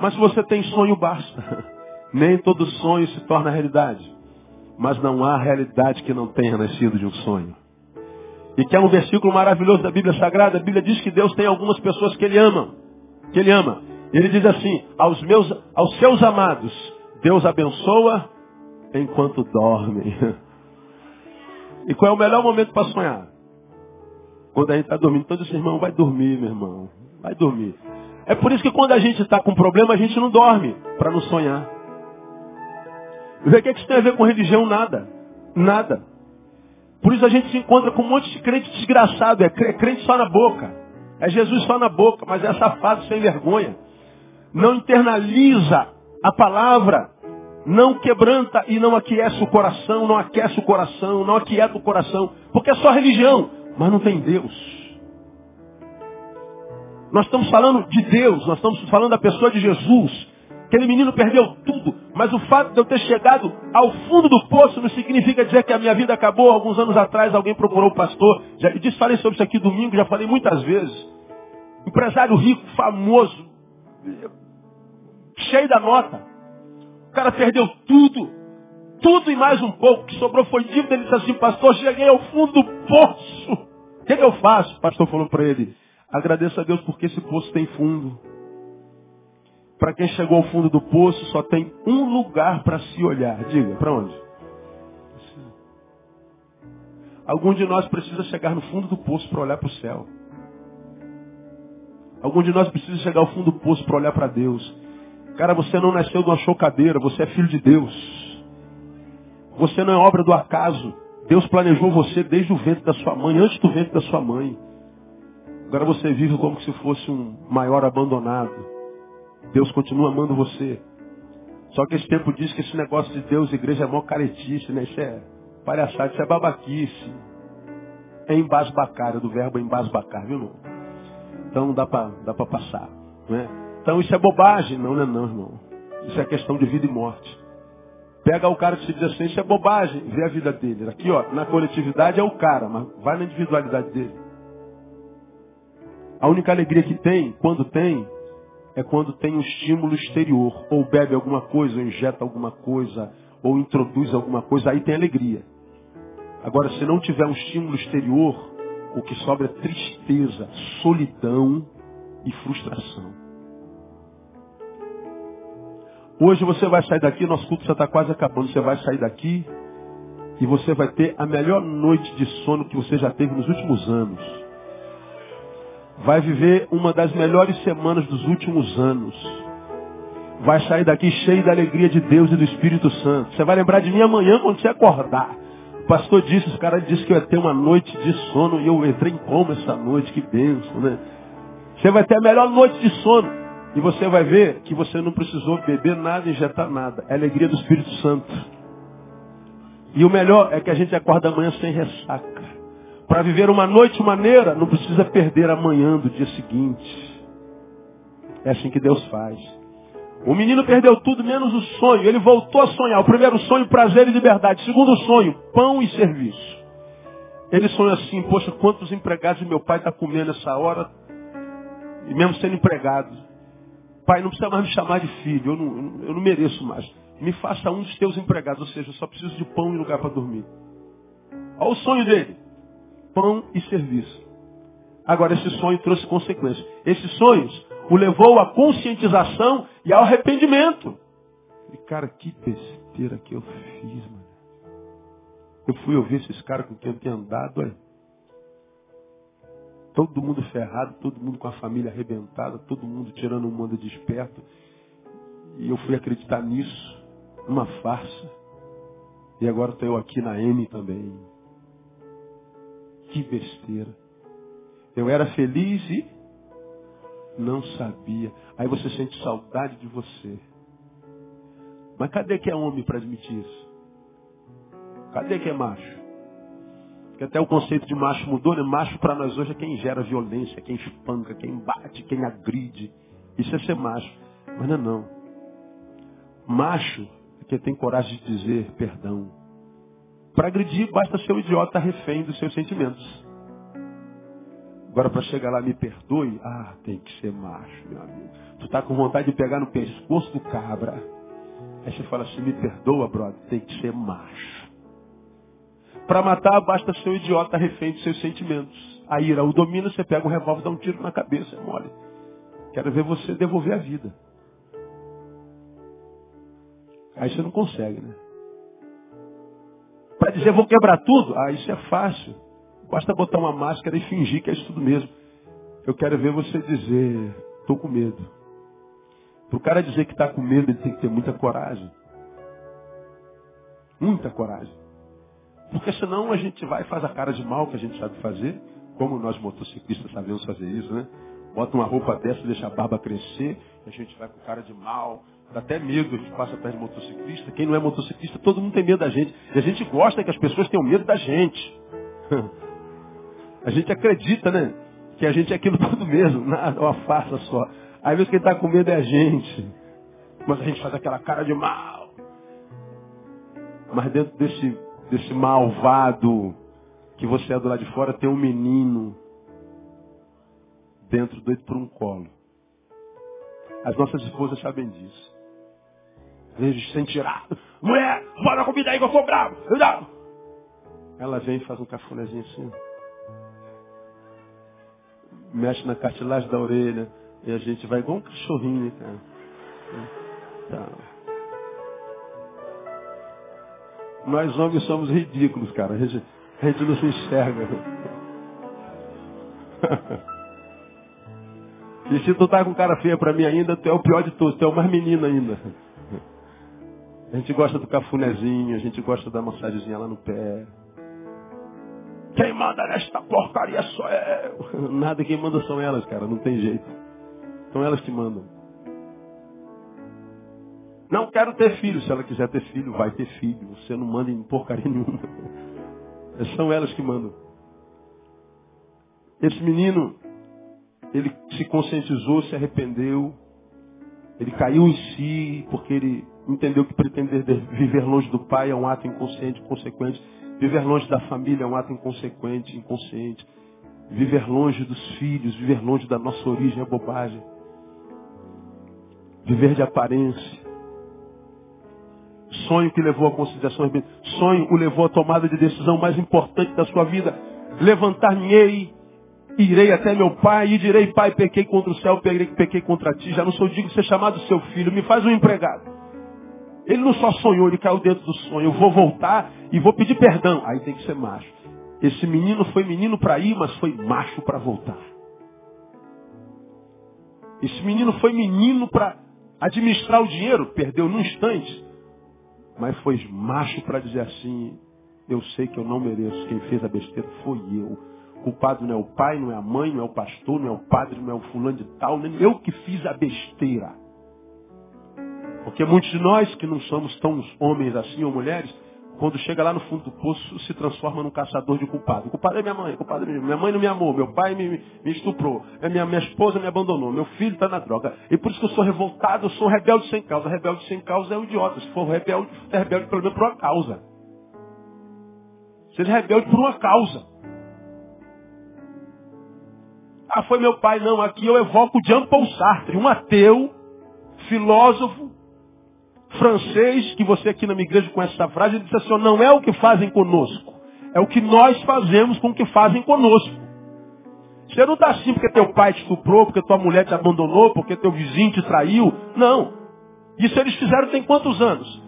Mas se você tem sonho, basta. Nem todo sonho se torna realidade. Mas não há realidade que não tenha nascido de um sonho. E que é um versículo maravilhoso da Bíblia Sagrada. A Bíblia diz que Deus tem algumas pessoas que Ele ama. Que Ele ama. Ele diz assim, aos, meus, aos seus amados, Deus abençoa enquanto dormem. E qual é o melhor momento para sonhar? Quando a gente está dormindo. Todo esse irmão vai dormir, meu irmão. Vai dormir. É por isso que quando a gente está com problema, a gente não dorme, para não sonhar. Vê o que, é que isso tem a ver com religião? Nada. Nada. Por isso a gente se encontra com um monte de crente desgraçado, é crente só na boca. É Jesus só na boca, mas é safado sem vergonha. Não internaliza a palavra, não quebranta e não aquece o coração, não aquece o coração, não aquieta o coração, porque é só religião, mas não tem Deus. Nós estamos falando de Deus, nós estamos falando da pessoa de Jesus. Aquele menino perdeu tudo, mas o fato de eu ter chegado ao fundo do poço não significa dizer que a minha vida acabou. Alguns anos atrás alguém procurou o pastor, já disse, falei sobre isso aqui domingo, já falei muitas vezes. Empresário rico, famoso, cheio da nota. Cara perdeu tudo, tudo e mais um pouco. O que sobrou foi dívida. Ele disse assim, pastor, cheguei ao fundo do poço. O que, que eu faço? O pastor falou para ele, agradeça a Deus porque esse poço tem fundo. Para quem chegou ao fundo do poço, só tem um lugar para se olhar. Diga, para onde? Algum de nós precisa chegar no fundo do poço para olhar para o céu. Algum de nós precisa chegar ao fundo do poço para olhar para Deus. Cara, você não nasceu de uma chocadeira, você é filho de Deus. Você não é obra do acaso. Deus planejou você desde o ventre da sua mãe, antes do ventre da sua mãe. Agora você vive como se fosse um maior abandonado. Deus continua amando você. Só que esse tempo diz que esse negócio de Deus e igreja é mó caretice, né? Isso é palhaçada, isso é babaquice. É embasbacar, do verbo embasbacar, viu? Então dá para dá pra passar. Né? Então isso é bobagem. Não, não é não, irmão. Isso é questão de vida e morte. Pega o cara que se diz assim, isso é bobagem, vê a vida dele. Aqui, ó, na coletividade é o cara, mas vai na individualidade dele. A única alegria que tem, quando tem, é quando tem um estímulo exterior, ou bebe alguma coisa, ou injeta alguma coisa, ou introduz alguma coisa, aí tem alegria. Agora, se não tiver um estímulo exterior, o que sobra é tristeza, solidão e frustração. Hoje você vai sair daqui, nosso culto já está quase acabando, você vai sair daqui e você vai ter a melhor noite de sono que você já teve nos últimos anos vai viver uma das melhores semanas dos últimos anos. Vai sair daqui cheio da alegria de Deus e do Espírito Santo. Você vai lembrar de mim amanhã quando você acordar. O pastor disse, os caras disseram que eu ia ter uma noite de sono e eu entrei em coma essa noite, que benção, né? Você vai ter a melhor noite de sono. E você vai ver que você não precisou beber nada, injetar nada. É a alegria do Espírito Santo. E o melhor é que a gente acorda amanhã sem ressaca. Para viver uma noite maneira, não precisa perder amanhã do dia seguinte. É assim que Deus faz. O menino perdeu tudo menos o sonho. Ele voltou a sonhar. O primeiro sonho, prazer e liberdade. O segundo sonho, pão e serviço. Ele sonha assim, poxa, quantos empregados meu pai está comendo essa hora, e mesmo sendo empregado. Pai, não precisa mais me chamar de filho, eu não, eu não mereço mais. Me faça um dos teus empregados, ou seja, eu só preciso de pão e lugar para dormir. Olha o sonho dele pão e serviço. Agora, esse sonho trouxe consequências. Esses sonhos o levou à conscientização e ao arrependimento. E, cara, que besteira que eu fiz, mano. Eu fui ouvir esses caras com quem eu tinha andado, olha. Todo mundo ferrado, todo mundo com a família arrebentada, todo mundo tirando um mando desperto. E eu fui acreditar nisso, uma farsa. E agora estou eu aqui na M também. Que besteira. Eu era feliz e não sabia. Aí você sente saudade de você. Mas cadê que é homem para admitir isso? Cadê que é macho? Porque até o conceito de macho mudou, né? Macho para nós hoje é quem gera violência, quem espanca, quem bate, quem agride. Isso é ser macho. Mas não é não. Macho é quem tem coragem de dizer perdão. Para agredir, basta ser um idiota refém dos seus sentimentos. Agora, para chegar lá, me perdoe. Ah, tem que ser macho, meu amigo. Tu está com vontade de pegar no pescoço do cabra. Aí você fala assim, me perdoa, brother. Tem que ser macho. Para matar, basta ser um idiota refém dos seus sentimentos. A ira o domina, você pega o revólver dá um tiro na cabeça, é mole. Quero ver você devolver a vida. Aí você não consegue, né? Para dizer, vou quebrar tudo? Ah, isso é fácil. Basta botar uma máscara e fingir que é isso tudo mesmo. Eu quero ver você dizer, estou com medo. Para o cara dizer que está com medo, ele tem que ter muita coragem. Muita coragem. Porque senão a gente vai e faz a cara de mal que a gente sabe fazer, como nós motociclistas sabemos fazer isso, né? Bota uma roupa dessa, deixa a barba crescer, a gente vai com cara de mal, dá até medo, a gente passa perto de motociclista. Quem não é motociclista, todo mundo tem medo da gente. E a gente gosta que as pessoas tenham medo da gente. A gente acredita, né? Que a gente é aquilo tudo mesmo, nada, uma farsa só. Às vezes quem está com medo é a gente. Mas a gente faz aquela cara de mal. Mas dentro desse, desse malvado que você é do lado de fora, tem um menino dentro doido por um colo. As nossas esposas sabem disso. Vezes sem tirado. Mulher, bora comida aí que eu sou bravo. Ela vem e faz um cafunézinho assim. Mexe na cartilagem da orelha. E a gente vai igual um cachorrinho, né, cara? Tá. Nós homens somos ridículos, cara. A gente, a gente não se enxerga. E se tu tá com cara feia pra mim ainda, tu é o pior de todos, tu é o mais menino ainda. A gente gosta do cafunézinho, a gente gosta da massagenzinha lá no pé. Quem manda nesta porcaria sou eu. Nada, quem manda são elas, cara, não tem jeito. São elas que mandam. Não quero ter filho. Se ela quiser ter filho, vai ter filho. Você não manda em porcaria nenhuma. São elas que mandam. Esse menino, ele se conscientizou, se arrependeu, ele caiu em si, porque ele entendeu que pretender viver longe do pai é um ato inconsciente, consequente. Viver longe da família é um ato inconsequente, inconsciente. Viver longe dos filhos, viver longe da nossa origem é bobagem. Viver de aparência. Sonho que levou a consideração, sonho o levou à tomada de decisão mais importante da sua vida. Levantar-me-ei Irei até meu pai e direi, pai, pequei contra o céu, pequei contra ti. Já não sou digno de ser chamado seu filho. Me faz um empregado. Ele não só sonhou, ele caiu dentro do sonho. Eu vou voltar e vou pedir perdão. Aí tem que ser macho. Esse menino foi menino para ir, mas foi macho para voltar. Esse menino foi menino para administrar o dinheiro, perdeu num instante. Mas foi macho para dizer assim, eu sei que eu não mereço. Quem fez a besteira foi eu culpado não é o pai, não é a mãe, não é o pastor, não é o padre, não é o fulano de tal, nem eu que fiz a besteira. Porque muitos de nós que não somos tão homens assim ou mulheres, quando chega lá no fundo do poço, se transforma num caçador de culpado. O culpado é minha mãe, o culpado é minha, minha mãe não me amou, meu pai me, me estuprou, é minha, minha esposa me abandonou, meu filho está na droga. E por isso que eu sou revoltado, eu sou rebelde sem causa. Rebelde sem causa é um idiota. Se for rebelde, é rebelde pelo menos por uma causa. Seja rebelde por uma causa. Ah, foi meu pai. Não, aqui eu evoco Jean Paul Sartre, um ateu, filósofo, francês, que você aqui na minha igreja conhece essa frase, ele disse assim, não é o que fazem conosco, é o que nós fazemos com o que fazem conosco. Você não está assim porque teu pai te estuprou, porque tua mulher te abandonou, porque teu vizinho te traiu. Não. Isso eles fizeram tem quantos anos?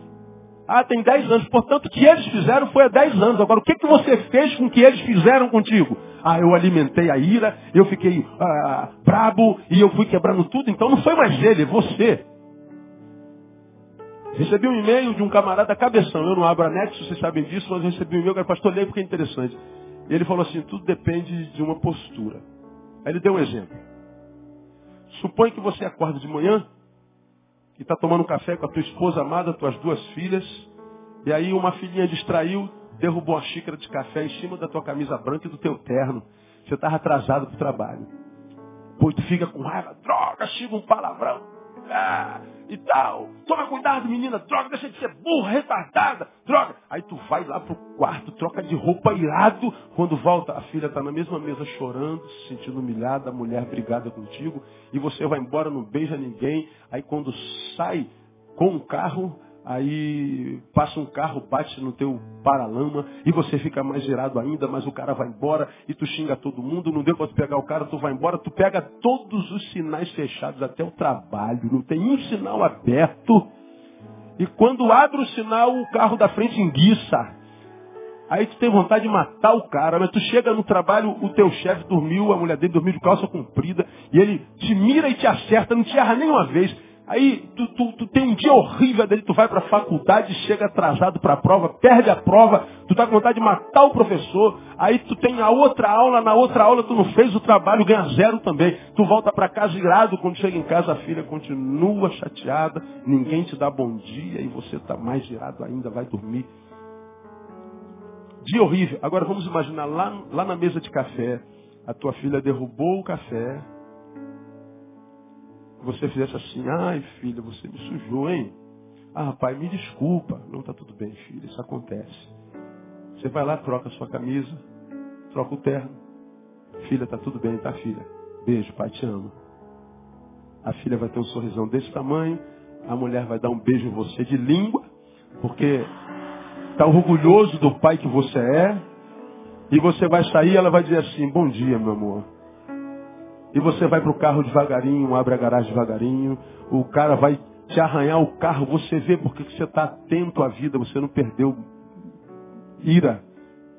Ah, tem 10 anos. Portanto, o que eles fizeram foi há 10 anos. Agora, o que, que você fez com o que eles fizeram contigo? Ah, eu alimentei a ira, eu fiquei ah, brabo e eu fui quebrando tudo. Então não foi mais ele, é você. Recebi um e-mail de um camarada cabeção. Eu não abro anexo, vocês sabem disso, mas recebi um e-mail, pastor, leio porque é interessante. Ele falou assim, tudo depende de uma postura. Aí ele deu um exemplo. Suponhe que você acorda de manhã e está tomando café com a tua esposa amada, tuas duas filhas, e aí uma filhinha distraiu, derrubou uma xícara de café em cima da tua camisa branca e do teu terno. Você estava atrasado para o trabalho. Pois tu fica com raiva, droga, chega um palavrão. Ah, e tal. Toma cuidado, menina, droga, deixa de ser burra, retardada, droga. Aí tu vai lá pro quarto, troca de roupa irado. Quando volta, a filha está na mesma mesa chorando, se sentindo humilhada, a mulher brigada contigo. E você vai embora, não beija ninguém. Aí quando sai com o carro, Aí passa um carro, bate no teu paralama e você fica mais girado ainda, mas o cara vai embora e tu xinga todo mundo, não deu para tu pegar o cara, tu vai embora, tu pega todos os sinais fechados até o trabalho, não tem um sinal aberto. E quando abre o sinal, o carro da frente enguiça. Aí tu tem vontade de matar o cara, mas tu chega no trabalho, o teu chefe dormiu, a mulher dele dormiu de calça comprida, e ele te mira e te acerta, não te erra nenhuma vez. Aí tu, tu, tu, tem um dia horrível dele, tu vai para a faculdade, chega atrasado para a prova, perde a prova, tu tá com vontade de matar o professor, aí tu tem a outra aula, na outra aula tu não fez o trabalho, ganha zero também. Tu volta para casa irado, quando chega em casa a filha continua chateada, ninguém te dá bom dia e você está mais irado ainda, vai dormir. Dia horrível. Agora vamos imaginar lá, lá na mesa de café, a tua filha derrubou o café, você fizesse assim, ai filha, você me sujou, hein? Ah, pai, me desculpa. Não está tudo bem, filha, isso acontece. Você vai lá, troca a sua camisa, troca o terno. Filha, tá tudo bem, tá filha? Beijo, pai, te amo. A filha vai ter um sorrisão desse tamanho, a mulher vai dar um beijo em você de língua, porque está orgulhoso do pai que você é, e você vai sair, ela vai dizer assim, bom dia, meu amor. E você vai para o carro devagarinho, abre a garagem devagarinho, o cara vai te arranhar o carro, você vê porque você está atento à vida, você não perdeu ira.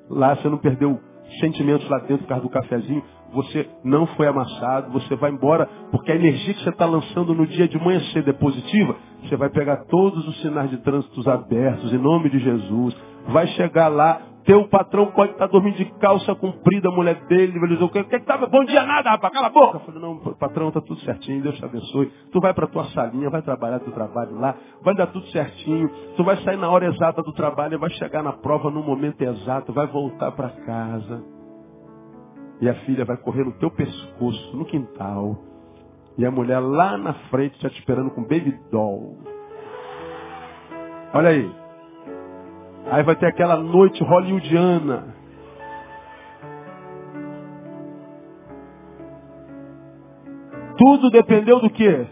Lá, você não perdeu sentimentos lá dentro por causa do cafezinho, você não foi amassado, você vai embora, porque a energia que você está lançando no dia de manhã cedo é positiva, você vai pegar todos os sinais de trânsito abertos, em nome de Jesus, vai chegar lá, teu patrão pode estar dormindo de calça comprida, a mulher dele, ele diz, o que que tava? Bom dia nada, rapaz, cala a boca. Eu falei, não, patrão, está tudo certinho, Deus te abençoe. Tu vai para tua salinha, vai trabalhar teu trabalho lá, vai dar tudo certinho. Tu vai sair na hora exata do trabalho, vai chegar na prova no momento exato, vai voltar para casa. E a filha vai correr no teu pescoço, no quintal. E a mulher lá na frente já te esperando com baby doll. Olha aí. Aí vai ter aquela noite hollywoodiana. Tudo dependeu do que?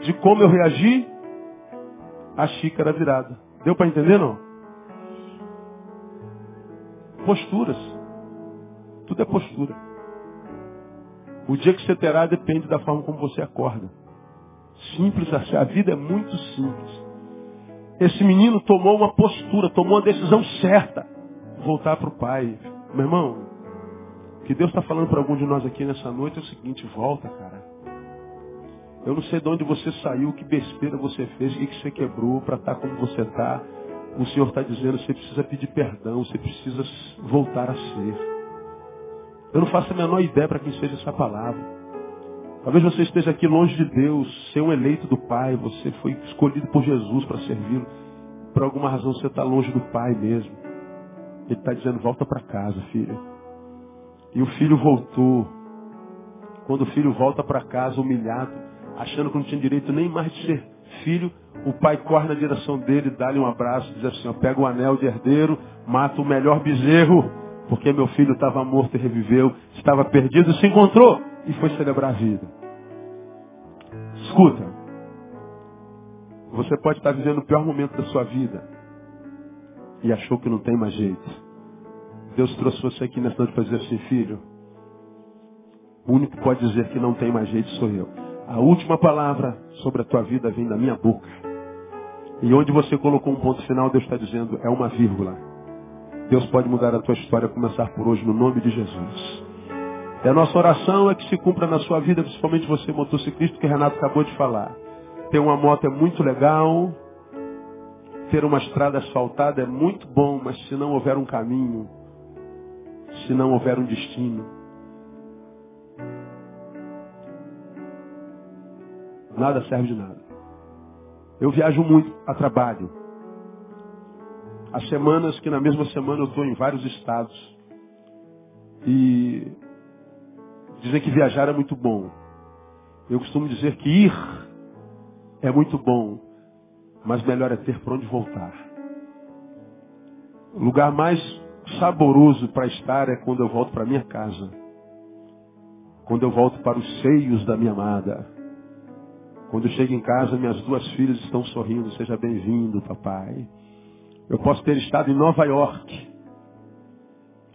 De como eu reagi à xícara virada. Deu para entender não? Posturas. Tudo é postura. O dia que você terá depende da forma como você acorda. Simples assim. A vida é muito simples. Esse menino tomou uma postura, tomou uma decisão certa. Voltar para o pai. Meu irmão, o que Deus está falando para algum de nós aqui nessa noite é o seguinte, volta, cara. Eu não sei de onde você saiu, que besteira você fez, o que você quebrou para estar tá como você está. O Senhor está dizendo, você precisa pedir perdão, você precisa voltar a ser. Eu não faço a menor ideia para quem seja essa palavra. Talvez você esteja aqui longe de Deus, ser um eleito do Pai, você foi escolhido por Jesus para servi-lo. Por alguma razão você está longe do Pai mesmo. Ele está dizendo, volta para casa, filho. E o filho voltou. Quando o filho volta para casa humilhado, achando que não tinha direito nem mais de ser filho, o pai corre na direção dele, dá-lhe um abraço, diz assim, ó, pega o anel de herdeiro, mata o melhor bezerro, porque meu filho estava morto e reviveu, estava perdido e se encontrou e foi celebrar a vida. Escuta, você pode estar vivendo o pior momento da sua vida e achou que não tem mais jeito. Deus trouxe você aqui nessa noite para dizer assim, filho, o único que pode dizer que não tem mais jeito sou eu. A última palavra sobre a tua vida vem da minha boca. E onde você colocou um ponto final, Deus está dizendo, é uma vírgula. Deus pode mudar a tua história, começar por hoje, no nome de Jesus. E a nossa oração é que se cumpra na sua vida, principalmente você motociclista, que Renato acabou de falar. Ter uma moto é muito legal, ter uma estrada asfaltada é muito bom, mas se não houver um caminho, se não houver um destino, nada serve de nada. Eu viajo muito a trabalho. Há semanas que na mesma semana eu estou em vários estados. E Dizem que viajar é muito bom. Eu costumo dizer que ir é muito bom, mas melhor é ter para onde voltar. O lugar mais saboroso para estar é quando eu volto para minha casa. Quando eu volto para os seios da minha amada. Quando eu chego em casa, minhas duas filhas estão sorrindo. Seja bem-vindo, papai. Eu posso ter estado em Nova York.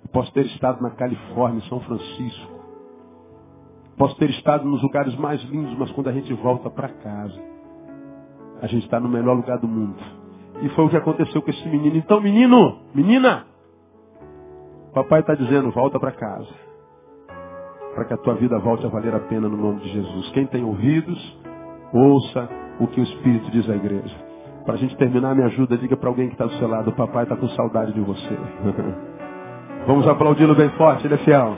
Eu posso ter estado na Califórnia, em São Francisco. Posso ter estado nos lugares mais lindos, mas quando a gente volta para casa, a gente está no melhor lugar do mundo. E foi o que aconteceu com esse menino. Então, menino, menina, papai está dizendo, volta para casa. Para que a tua vida volte a valer a pena no nome de Jesus. Quem tem ouvidos, ouça o que o Espírito diz à igreja. Para a gente terminar, me ajuda, diga para alguém que está do seu lado, o papai está com saudade de você. Vamos aplaudi-lo bem forte, ele é fiel.